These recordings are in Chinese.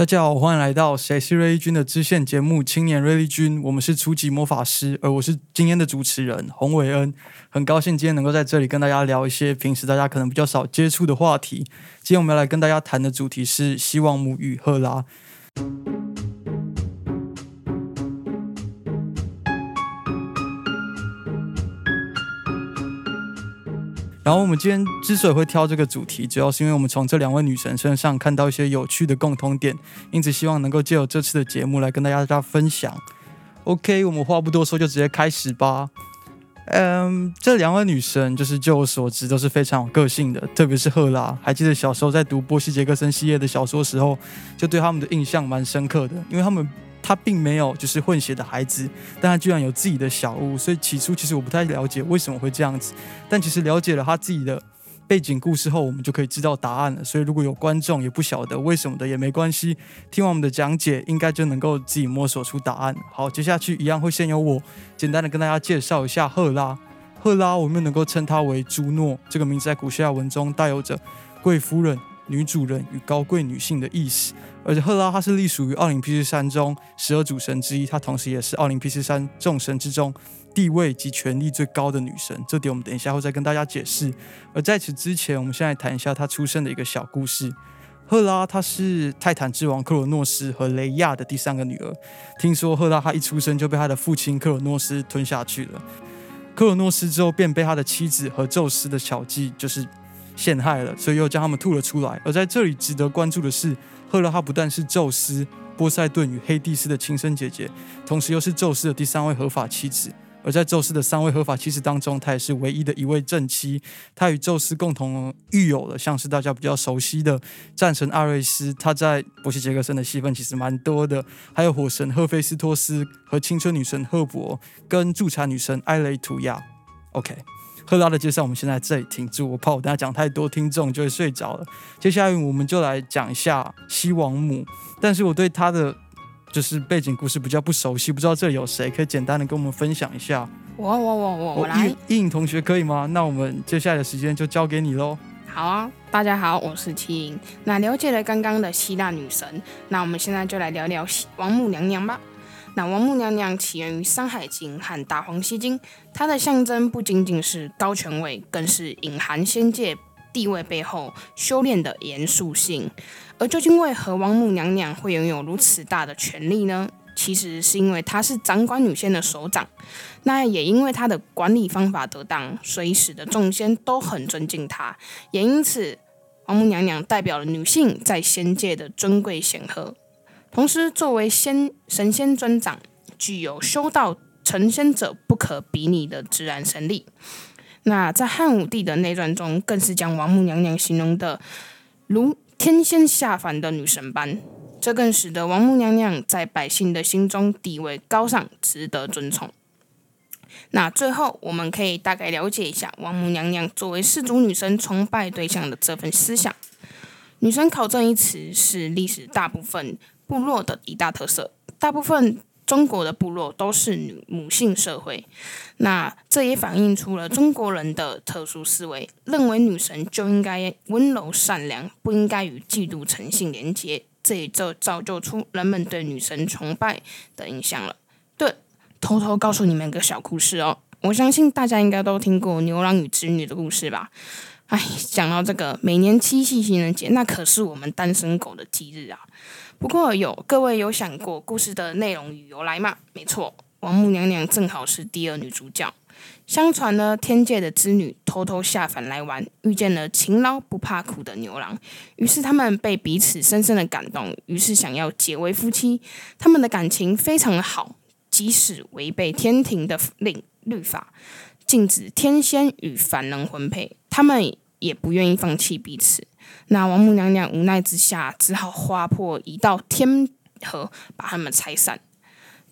大家好，欢迎来到《谁是瑞丽君》的支线节目《青年瑞丽君》，我们是初级魔法师，而我是今天的主持人洪伟恩。很高兴今天能够在这里跟大家聊一些平时大家可能比较少接触的话题。今天我们要来跟大家谈的主题是希望母语赫拉。然后我们今天之所以会挑这个主题，主要是因为我们从这两位女神身上看到一些有趣的共通点，因此希望能够借由这次的节目来跟大家大家分享。OK，我们话不多说，就直接开始吧。嗯，这两位女神就是就我所知都是非常有个性的，特别是赫拉。还记得小时候在读波西·杰克森系列的小说时候，就对他们的印象蛮深刻的，因为他们。他并没有就是混血的孩子，但他居然有自己的小屋，所以起初其实我不太了解为什么会这样子。但其实了解了他自己的背景故事后，我们就可以知道答案了。所以如果有观众也不晓得为什么的也没关系，听完我们的讲解，应该就能够自己摸索出答案。好，接下去一样会先由我简单的跟大家介绍一下赫拉。赫拉，我们能够称她为朱诺，这个名字在古希腊文中带有着贵夫人。女主人与高贵女性的意思，而且赫拉她是隶属于奥林匹斯山中十二主神之一，她同时也是奥林匹斯山众神之中地位及权力最高的女神。这点我们等一下会再跟大家解释。而在此之前，我们先来谈一下她出生的一个小故事。赫拉她是泰坦之王克罗诺斯和雷亚的第三个女儿。听说赫拉她一出生就被她的父亲克罗诺斯吞下去了。克罗诺斯之后便被他的妻子和宙斯的巧计就是。陷害了，所以又将他们吐了出来。而在这里值得关注的是，赫拉她不但是宙斯、波塞顿与黑帝斯的亲生姐姐，同时又是宙斯的第三位合法妻子。而在宙斯的三位合法妻子当中，她也是唯一的一位正妻。她与宙斯共同育有了像是大家比较熟悉的战神阿瑞斯，他在波西杰克森的戏份其实蛮多的。还有火神赫菲斯托斯和青春女神赫伯跟助产女神埃雷图亚。OK。赫拉的介绍，我们现在这里停住，我怕我等下讲太多，听众就会睡着了。接下来我们就来讲一下西王母，但是我对她的就是背景故事比较不熟悉，不知道这里有谁可以简单的跟我们分享一下？我我我我我来，伊尹同学可以吗？那我们接下来的时间就交给你喽。好啊，大家好，我是七英。那了解了刚刚的希腊女神，那我们现在就来聊聊王母娘娘吧。那王母娘娘起源于《山海经》和《大荒西经》，它的象征不仅仅是高权位，更是隐含仙界地位背后修炼的严肃性。而究竟为何王母娘娘会拥有如此大的权力呢？其实是因为她是掌管女仙的首长，那也因为她的管理方法得当，所以使得众仙都很尊敬她。也因此，王母娘娘代表了女性在仙界的尊贵显赫。同时，作为仙神仙尊长，具有修道成仙者不可比拟的自然神力。那在汉武帝的内传中，更是将王母娘娘形容的如天仙下凡的女神般，这更使得王母娘娘在百姓的心中地位高尚，值得尊崇。那最后，我们可以大概了解一下王母娘娘作为氏族女神崇拜对象的这份思想。女神考证一词是历史大部分。部落的一大特色，大部分中国的部落都是女母性社会，那这也反映出了中国人的特殊思维，认为女神就应该温柔善良，不应该与嫉妒成性连结，这也就造就出人们对女神崇拜的印象了。对，偷偷告诉你们一个小故事哦，我相信大家应该都听过牛郎与织女的故事吧？哎，讲到这个，每年七夕情人节，那可是我们单身狗的忌日啊。不过有各位有想过故事的内容与由来吗？没错，王母娘娘正好是第二女主角。相传呢，天界的织女偷偷下凡来玩，遇见了勤劳不怕苦的牛郎，于是他们被彼此深深的感动，于是想要结为夫妻。他们的感情非常的好，即使违背天庭的令律法，禁止天仙与凡人婚配，他们也不愿意放弃彼此。那王母娘娘无奈之下，只好划破一道天河，把他们拆散。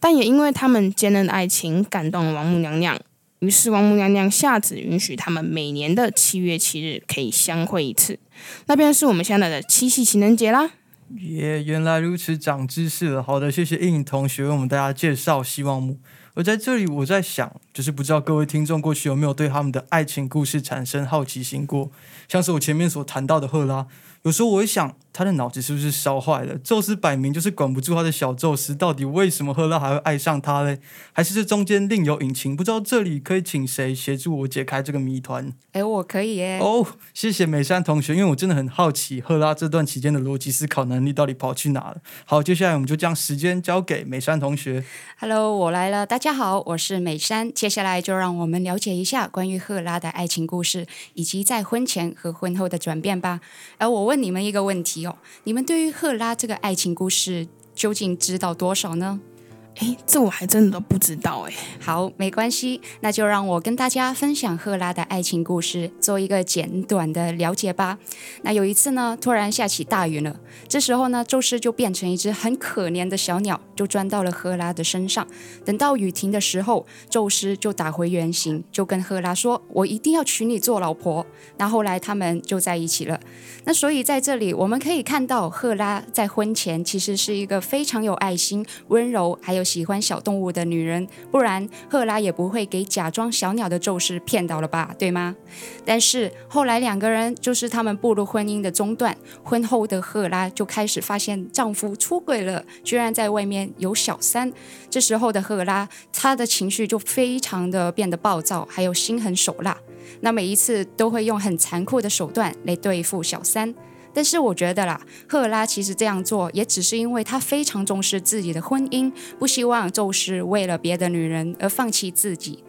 但也因为他们坚韧的爱情感动了王母娘娘，于是王母娘娘下旨允许他们每年的七月七日可以相会一次，那便是我们现在的七夕情人节啦。耶，原来如此，长知识了。好的，谢谢应同学为我们大家介绍西王母。而在这里，我在想，就是不知道各位听众过去有没有对他们的爱情故事产生好奇心过？像是我前面所谈到的赫拉。有时候我会想，他的脑子是不是烧坏了？宙斯摆明就是管不住他的小宙斯，到底为什么赫拉还会爱上他嘞？还是这中间另有隐情？不知道这里可以请谁协助我解开这个谜团？哎，我可以耶！哦，谢谢美山同学，因为我真的很好奇，赫拉这段期间的逻辑思考能力到底跑去哪了？好，接下来我们就将时间交给美山同学。Hello，我来了，大家大家好，我是美山。接下来就让我们了解一下关于赫拉的爱情故事，以及在婚前和婚后的转变吧。而我问你们一个问题哦，你们对于赫拉这个爱情故事究竟知道多少呢？哎，这我还真的不知道哎。好，没关系，那就让我跟大家分享赫拉的爱情故事，做一个简短的了解吧。那有一次呢，突然下起大雨了，这时候呢，宙斯就变成一只很可怜的小鸟，就钻到了赫拉的身上。等到雨停的时候，宙斯就打回原形，就跟赫拉说：“我一定要娶你做老婆。”那后来他们就在一起了。那所以在这里我们可以看到，赫拉在婚前其实是一个非常有爱心、温柔，还有。喜欢小动物的女人，不然赫拉也不会给假装小鸟的宙斯骗到了吧，对吗？但是后来两个人就是他们步入婚姻的中段，婚后的赫拉就开始发现丈夫出轨了，居然在外面有小三。这时候的赫拉，她的情绪就非常的变得暴躁，还有心狠手辣。那每一次都会用很残酷的手段来对付小三。但是我觉得啦，赫拉其实这样做也只是因为她非常重视自己的婚姻，不希望宙斯为了别的女人而放弃自己。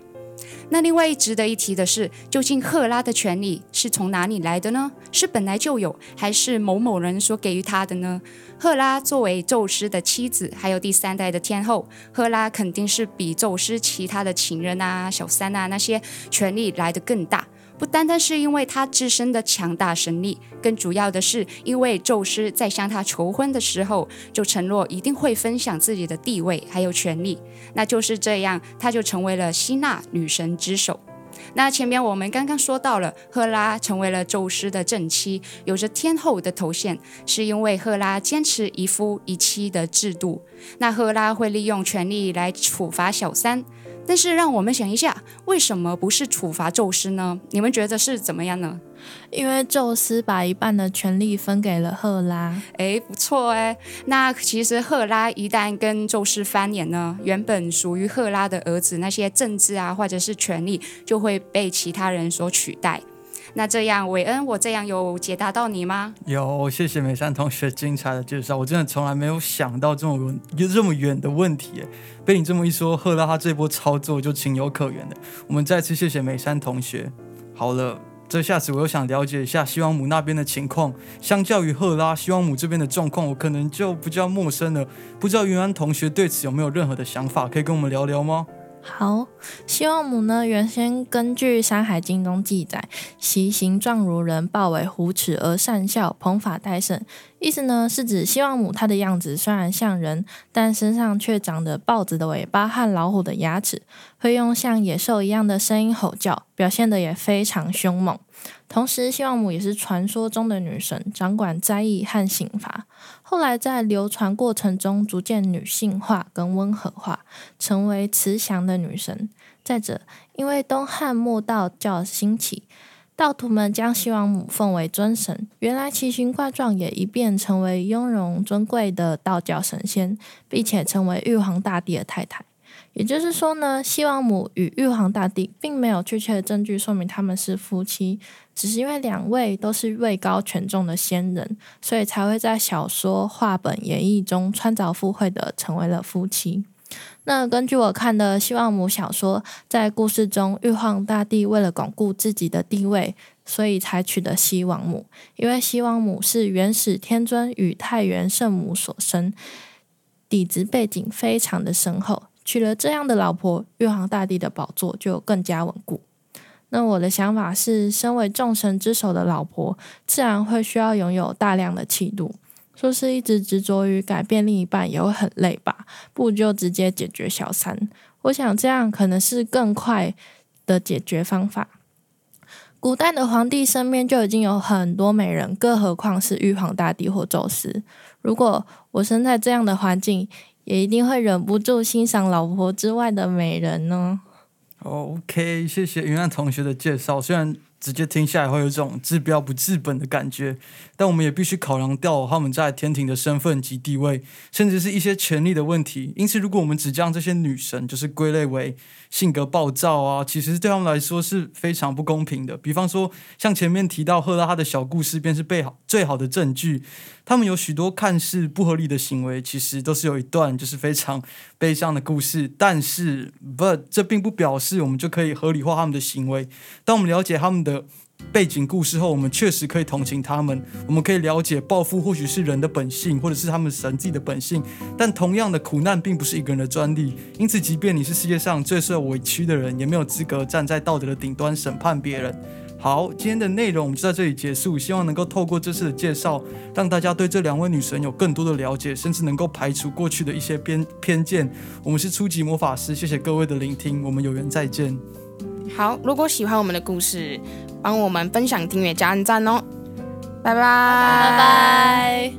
那另外值得一提的是，究竟赫拉的权力是从哪里来的呢？是本来就有，还是某某人所给予她的呢？赫拉作为宙斯的妻子，还有第三代的天后，赫拉肯定是比宙斯其他的情人啊、小三啊那些权力来得更大。不单单是因为他自身的强大神力，更主要的是因为宙斯在向他求婚的时候就承诺一定会分享自己的地位还有权力，那就是这样，他就成为了希腊女神之首。那前面我们刚刚说到了，赫拉成为了宙斯的正妻，有着天后的头衔，是因为赫拉坚持一夫一妻的制度。那赫拉会利用权力来处罚小三。但是让我们想一下，为什么不是处罚宙斯呢？你们觉得是怎么样呢？因为宙斯把一半的权力分给了赫拉。诶，不错诶。那其实赫拉一旦跟宙斯翻脸呢，原本属于赫拉的儿子那些政治啊，或者是权力，就会被其他人所取代。那这样，韦恩，我这样有解答到你吗？有，谢谢美珊同学精彩的介绍。我真的从来没有想到这么这么远的问题，被你这么一说，赫拉他这波操作就情有可原的。我们再次谢谢美珊同学。好了，这下子我又想了解一下西王母那边的情况。相较于赫拉，西王母这边的状况，我可能就比较陌生了。不知道云安同学对此有没有任何的想法，可以跟我们聊聊吗？好，西王母呢，原先根据《山海经》中记载，其形状如人，豹尾虎齿，而善笑，蓬发戴胜。意思呢，是指西王母她的样子虽然像人，但身上却长着豹子的尾巴和老虎的牙齿，会用像野兽一样的声音吼叫，表现得也非常凶猛。同时，西王母也是传说中的女神，掌管灾异和刑罚。后来在流传过程中，逐渐女性化跟温和化，成为慈祥的女神。再者，因为东汉末道教兴起，道徒们将西王母奉为尊神，原来奇形怪状也一变成为雍容尊贵的道教神仙，并且成为玉皇大帝的太太。也就是说呢，西王母与玉皇大帝并没有确切的证据说明他们是夫妻，只是因为两位都是位高权重的仙人，所以才会在小说、话本、演义中穿凿附会的成为了夫妻。那根据我看的西王母小说，在故事中，玉皇大帝为了巩固自己的地位，所以才娶的西王母，因为西王母是元始天尊与太元圣母所生，底子背景非常的深厚。娶了这样的老婆，玉皇大帝的宝座就更加稳固。那我的想法是，身为众神之首的老婆，自然会需要拥有大量的气度。说是一直执着于改变另一半，也会很累吧？不如就直接解决小三。我想这样可能是更快的解决方法。古代的皇帝身边就已经有很多美人，更何况是玉皇大帝或宙斯。如果我生在这样的环境，也一定会忍不住欣赏老婆之外的美人呢。OK，谢谢云安同学的介绍，虽然。直接听下来会有一种治标不治本的感觉，但我们也必须考量掉他们在天庭的身份及地位，甚至是一些权力的问题。因此，如果我们只将这些女神就是归类为性格暴躁啊，其实对他们来说是非常不公平的。比方说，像前面提到赫拉她的小故事，便是最好最好的证据。他们有许多看似不合理的行为，其实都是有一段就是非常悲伤的故事。但是，but 这并不表示我们就可以合理化他们的行为。当我们了解他们的的背景故事后，我们确实可以同情他们。我们可以了解报复或许是人的本性，或者是他们神自己的本性。但同样的苦难并不是一个人的专利。因此，即便你是世界上最受委屈的人，也没有资格站在道德的顶端审判别人。好，今天的内容我们就在这里结束。希望能够透过这次的介绍，让大家对这两位女神有更多的了解，甚至能够排除过去的一些偏偏见。我们是初级魔法师，谢谢各位的聆听，我们有缘再见。好，如果喜欢我们的故事，帮我们分享、订阅、加按赞哦。拜拜，拜拜。